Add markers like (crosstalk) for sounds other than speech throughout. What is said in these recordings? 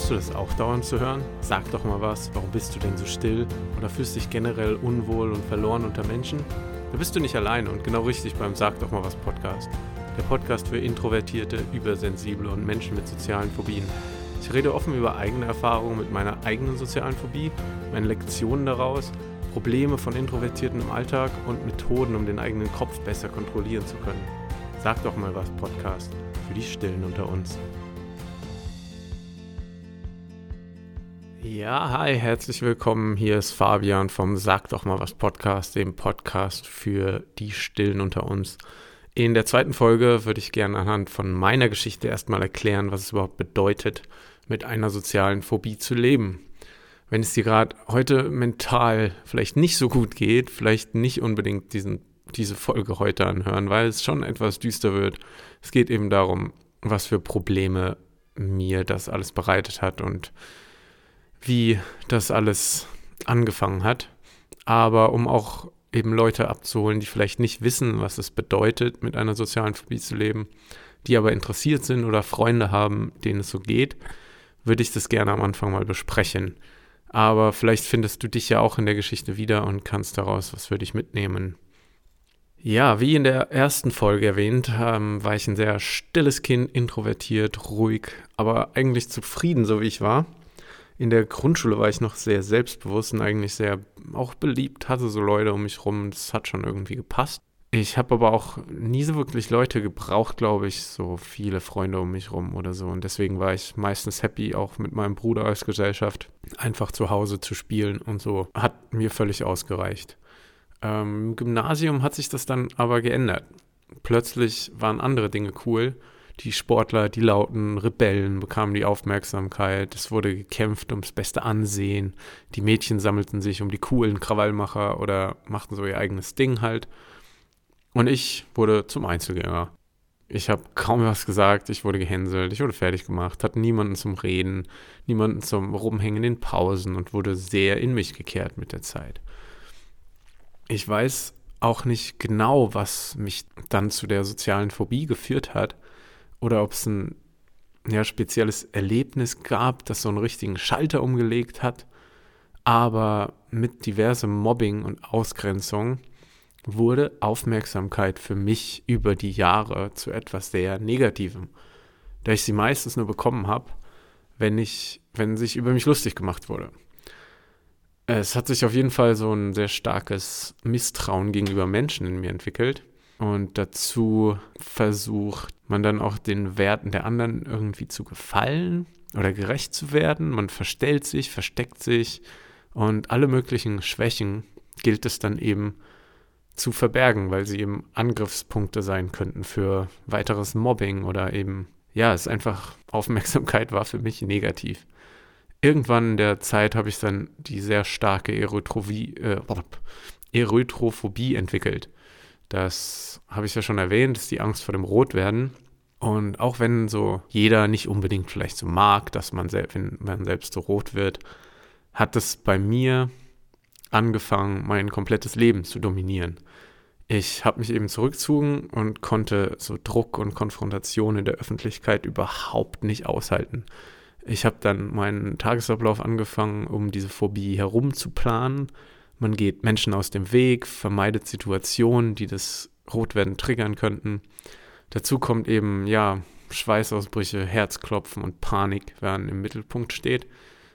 Bekommst du das auch dauernd zu hören? Sag doch mal was, warum bist du denn so still? Oder fühlst dich generell unwohl und verloren unter Menschen? Da bist du nicht alleine und genau richtig beim Sag doch mal was Podcast. Der Podcast für Introvertierte, Übersensible und Menschen mit sozialen Phobien. Ich rede offen über eigene Erfahrungen mit meiner eigenen sozialen Phobie, meine Lektionen daraus, Probleme von Introvertierten im Alltag und Methoden, um den eigenen Kopf besser kontrollieren zu können. Sag doch mal was Podcast für die Stillen unter uns. Ja, hi, herzlich willkommen. Hier ist Fabian vom Sag doch mal was Podcast, dem Podcast für die Stillen unter uns. In der zweiten Folge würde ich gerne anhand von meiner Geschichte erstmal erklären, was es überhaupt bedeutet, mit einer sozialen Phobie zu leben. Wenn es dir gerade heute mental vielleicht nicht so gut geht, vielleicht nicht unbedingt diesen, diese Folge heute anhören, weil es schon etwas düster wird. Es geht eben darum, was für Probleme mir das alles bereitet hat und wie das alles angefangen hat. Aber um auch eben Leute abzuholen, die vielleicht nicht wissen, was es bedeutet, mit einer sozialen Phobie zu leben, die aber interessiert sind oder Freunde haben, denen es so geht, würde ich das gerne am Anfang mal besprechen. Aber vielleicht findest du dich ja auch in der Geschichte wieder und kannst daraus was für dich mitnehmen. Ja, wie in der ersten Folge erwähnt, ähm, war ich ein sehr stilles Kind, introvertiert, ruhig, aber eigentlich zufrieden, so wie ich war in der Grundschule war ich noch sehr selbstbewusst und eigentlich sehr auch beliebt, hatte so Leute um mich rum, das hat schon irgendwie gepasst. Ich habe aber auch nie so wirklich Leute gebraucht, glaube ich, so viele Freunde um mich rum oder so. Und deswegen war ich meistens happy, auch mit meinem Bruder als Gesellschaft, einfach zu Hause zu spielen und so. Hat mir völlig ausgereicht. Ähm, Im Gymnasium hat sich das dann aber geändert. Plötzlich waren andere Dinge cool die Sportler, die lauten Rebellen bekamen die Aufmerksamkeit. Es wurde gekämpft ums beste Ansehen. Die Mädchen sammelten sich um die coolen Krawallmacher oder machten so ihr eigenes Ding halt. Und ich wurde zum Einzelgänger. Ich habe kaum was gesagt, ich wurde gehänselt, ich wurde fertig gemacht, hatte niemanden zum Reden, niemanden zum Rumhängen in Pausen und wurde sehr in mich gekehrt mit der Zeit. Ich weiß auch nicht genau, was mich dann zu der sozialen Phobie geführt hat oder ob es ein ja, spezielles Erlebnis gab, das so einen richtigen Schalter umgelegt hat. Aber mit diversem Mobbing und Ausgrenzung wurde Aufmerksamkeit für mich über die Jahre zu etwas sehr Negativem, da ich sie meistens nur bekommen habe, wenn ich, wenn sich über mich lustig gemacht wurde. Es hat sich auf jeden Fall so ein sehr starkes Misstrauen gegenüber Menschen in mir entwickelt und dazu versucht man dann auch den Werten der anderen irgendwie zu gefallen oder gerecht zu werden. Man verstellt sich, versteckt sich und alle möglichen Schwächen gilt es dann eben zu verbergen, weil sie eben Angriffspunkte sein könnten für weiteres Mobbing oder eben, ja, es ist einfach, Aufmerksamkeit war für mich negativ. Irgendwann in der Zeit habe ich dann die sehr starke Erythrophobie, äh, (laughs) entwickelt. Das habe ich ja schon erwähnt, ist die Angst vor dem Rotwerden. Und auch wenn so jeder nicht unbedingt vielleicht so mag, dass man, selbst, wenn man selbst so rot wird, hat es bei mir angefangen, mein komplettes Leben zu dominieren. Ich habe mich eben zurückgezogen und konnte so Druck und Konfrontation in der Öffentlichkeit überhaupt nicht aushalten. Ich habe dann meinen Tagesablauf angefangen, um diese Phobie herumzuplanen man geht Menschen aus dem Weg, vermeidet Situationen, die das Rotwerden triggern könnten. Dazu kommt eben, ja, Schweißausbrüche, Herzklopfen und Panik, wenn im Mittelpunkt steht.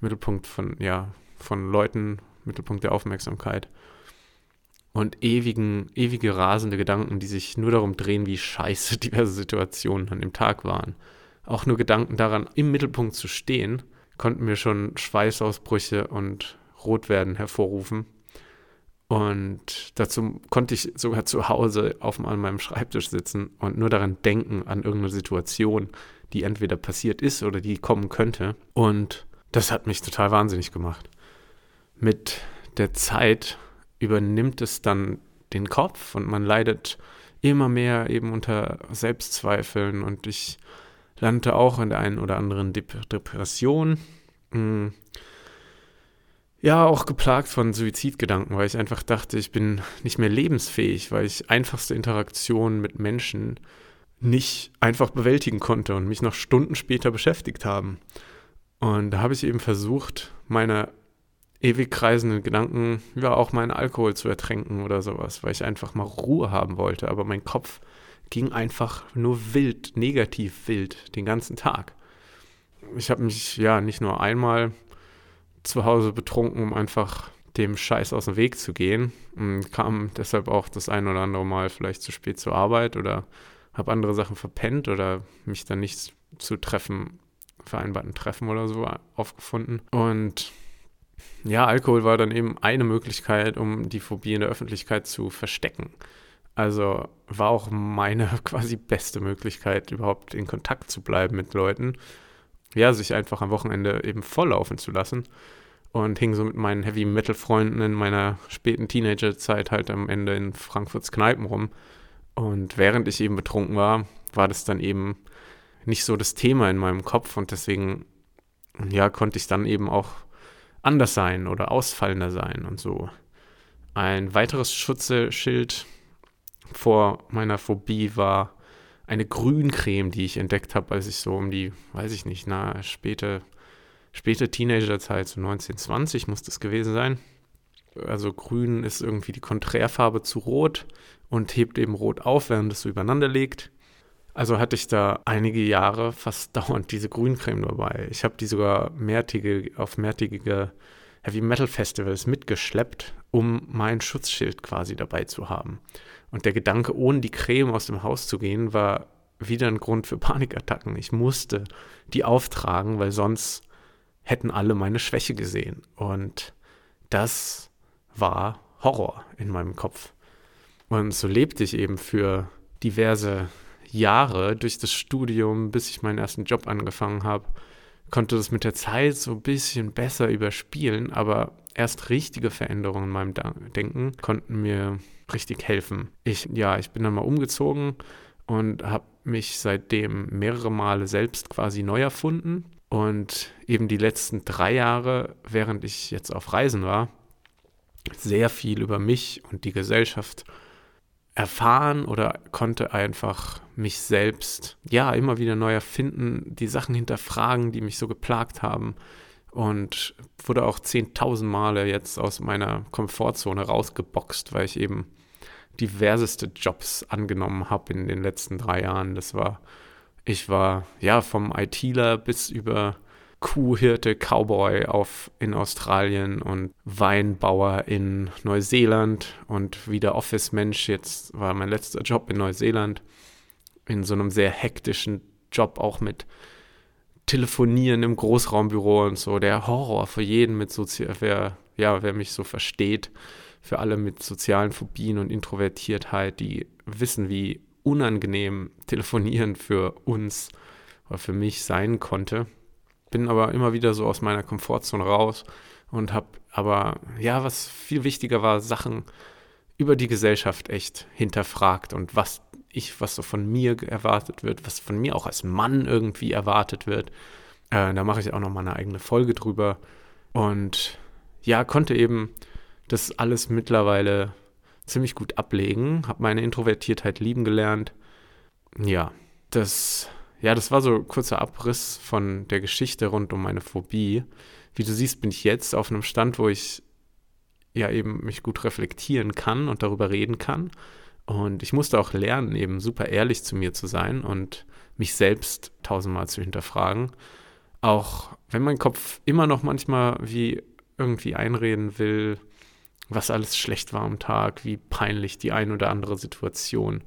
Mittelpunkt von, ja, von Leuten, Mittelpunkt der Aufmerksamkeit. Und ewigen, ewige rasende Gedanken, die sich nur darum drehen, wie scheiße (laughs) diverse Situationen an dem Tag waren. Auch nur Gedanken daran, im Mittelpunkt zu stehen, konnten mir schon Schweißausbrüche und Rotwerden hervorrufen. Und dazu konnte ich sogar zu Hause auf an meinem Schreibtisch sitzen und nur daran denken, an irgendeine Situation, die entweder passiert ist oder die kommen könnte. Und das hat mich total wahnsinnig gemacht. Mit der Zeit übernimmt es dann den Kopf und man leidet immer mehr eben unter Selbstzweifeln und ich lernte auch in der einen oder anderen Depression. Hm ja, auch geplagt von Suizidgedanken, weil ich einfach dachte, ich bin nicht mehr lebensfähig, weil ich einfachste Interaktionen mit Menschen nicht einfach bewältigen konnte und mich noch Stunden später beschäftigt haben. Und da habe ich eben versucht, meine ewig kreisenden Gedanken, ja, auch meinen Alkohol zu ertränken oder sowas, weil ich einfach mal Ruhe haben wollte. Aber mein Kopf ging einfach nur wild, negativ wild, den ganzen Tag. Ich habe mich ja nicht nur einmal zu Hause betrunken, um einfach dem Scheiß aus dem Weg zu gehen und kam deshalb auch das ein oder andere Mal vielleicht zu spät zur Arbeit oder habe andere Sachen verpennt oder mich dann nicht zu Treffen, vereinbarten Treffen oder so aufgefunden. Und ja, Alkohol war dann eben eine Möglichkeit, um die Phobie in der Öffentlichkeit zu verstecken. Also war auch meine (laughs) quasi beste Möglichkeit, überhaupt in Kontakt zu bleiben mit Leuten. Ja, sich einfach am Wochenende eben volllaufen zu lassen. Und hing so mit meinen Heavy-Metal-Freunden in meiner späten Teenagerzeit halt am Ende in Frankfurts Kneipen rum. Und während ich eben betrunken war, war das dann eben nicht so das Thema in meinem Kopf und deswegen, ja, konnte ich dann eben auch anders sein oder ausfallender sein und so. Ein weiteres Schutzschild vor meiner Phobie war eine Grüncreme, die ich entdeckt habe, als ich so um die, weiß ich nicht, na, späte, späte Teenagerzeit, so 1920 muss das gewesen sein. Also grün ist irgendwie die Konträrfarbe zu rot und hebt eben rot auf, während es so übereinander liegt. Also hatte ich da einige Jahre fast (laughs) dauernd diese Grüncreme dabei. Ich habe die sogar mehrtägige, auf mehrtägige Heavy Metal Festivals mitgeschleppt, um mein Schutzschild quasi dabei zu haben. Und der Gedanke, ohne die Creme aus dem Haus zu gehen, war wieder ein Grund für Panikattacken. Ich musste die auftragen, weil sonst hätten alle meine Schwäche gesehen. Und das war Horror in meinem Kopf. Und so lebte ich eben für diverse Jahre durch das Studium, bis ich meinen ersten Job angefangen habe, konnte das mit der Zeit so ein bisschen besser überspielen, aber erst richtige Veränderungen in meinem Denken konnten mir richtig helfen. Ich, ja, ich bin dann mal umgezogen und habe mich seitdem mehrere Male selbst quasi neu erfunden. Und eben die letzten drei Jahre, während ich jetzt auf Reisen war, sehr viel über mich und die Gesellschaft erfahren oder konnte einfach mich selbst ja immer wieder neu erfinden, die Sachen hinterfragen, die mich so geplagt haben und wurde auch zehntausend Male jetzt aus meiner Komfortzone rausgeboxt, weil ich eben diverseste Jobs angenommen habe in den letzten drei Jahren. Das war, ich war ja vom ITler bis über Kuhhirte, Cowboy auf in Australien und Weinbauer in Neuseeland und wieder Office-Mensch. Jetzt war mein letzter Job in Neuseeland in so einem sehr hektischen Job auch mit Telefonieren im Großraumbüro und so. Der Horror für jeden mit sozial, wer, ja, wer mich so versteht, für alle mit sozialen Phobien und Introvertiertheit, die wissen, wie unangenehm Telefonieren für uns oder für mich sein konnte bin aber immer wieder so aus meiner Komfortzone raus und habe aber, ja, was viel wichtiger war, Sachen über die Gesellschaft echt hinterfragt und was ich, was so von mir erwartet wird, was von mir auch als Mann irgendwie erwartet wird. Äh, da mache ich auch noch mal eine eigene Folge drüber. Und ja, konnte eben das alles mittlerweile ziemlich gut ablegen, habe meine Introvertiertheit lieben gelernt. Ja, das ja, das war so ein kurzer Abriss von der Geschichte rund um meine Phobie. Wie du siehst, bin ich jetzt auf einem Stand, wo ich ja eben mich gut reflektieren kann und darüber reden kann. Und ich musste auch lernen, eben super ehrlich zu mir zu sein und mich selbst tausendmal zu hinterfragen. Auch wenn mein Kopf immer noch manchmal wie irgendwie einreden will, was alles schlecht war am Tag, wie peinlich die ein oder andere Situation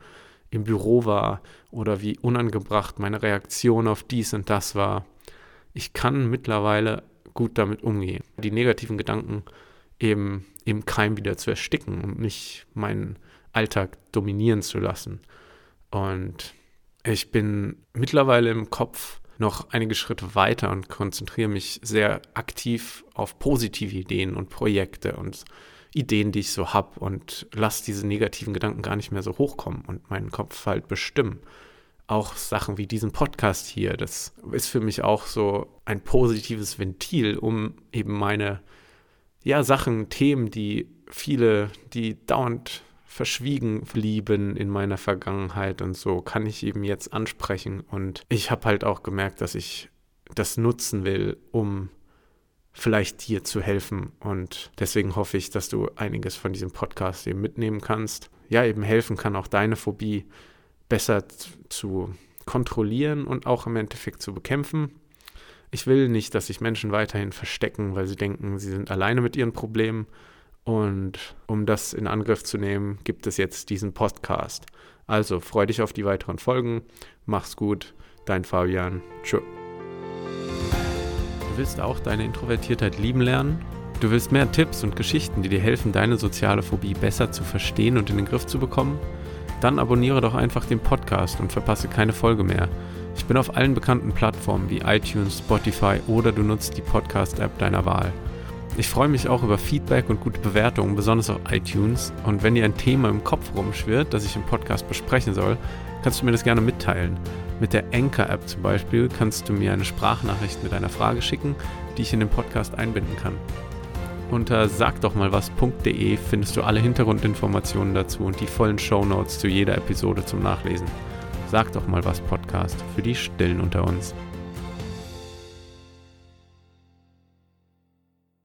im Büro war oder wie unangebracht meine Reaktion auf dies und das war. Ich kann mittlerweile gut damit umgehen, die negativen Gedanken eben im Keim wieder zu ersticken und nicht meinen Alltag dominieren zu lassen. Und ich bin mittlerweile im Kopf noch einige Schritte weiter und konzentriere mich sehr aktiv auf positive Ideen und Projekte und Ideen, die ich so habe und lasse diese negativen Gedanken gar nicht mehr so hochkommen und meinen Kopf halt bestimmen. Auch Sachen wie diesen Podcast hier, das ist für mich auch so ein positives Ventil, um eben meine, ja, Sachen, Themen, die viele, die dauernd verschwiegen blieben in meiner Vergangenheit und so, kann ich eben jetzt ansprechen. Und ich habe halt auch gemerkt, dass ich das nutzen will, um vielleicht dir zu helfen. Und deswegen hoffe ich, dass du einiges von diesem Podcast eben mitnehmen kannst. Ja, eben helfen kann, auch deine Phobie besser zu kontrollieren und auch im Endeffekt zu bekämpfen. Ich will nicht, dass sich Menschen weiterhin verstecken, weil sie denken, sie sind alleine mit ihren Problemen. Und um das in Angriff zu nehmen, gibt es jetzt diesen Podcast. Also freu dich auf die weiteren Folgen. Mach's gut. Dein Fabian. Tschö. Du willst auch deine Introvertiertheit lieben lernen? Du willst mehr Tipps und Geschichten, die dir helfen, deine soziale Phobie besser zu verstehen und in den Griff zu bekommen? Dann abonniere doch einfach den Podcast und verpasse keine Folge mehr. Ich bin auf allen bekannten Plattformen wie iTunes, Spotify oder du nutzt die Podcast-App deiner Wahl. Ich freue mich auch über Feedback und gute Bewertungen, besonders auf iTunes. Und wenn dir ein Thema im Kopf rumschwirrt, das ich im Podcast besprechen soll, kannst du mir das gerne mitteilen. Mit der Anchor-App zum Beispiel kannst du mir eine Sprachnachricht mit einer Frage schicken, die ich in den Podcast einbinden kann. Unter sagdochmalwas.de findest du alle Hintergrundinformationen dazu und die vollen Shownotes zu jeder Episode zum Nachlesen. Sag doch mal was Podcast für die Stillen unter uns.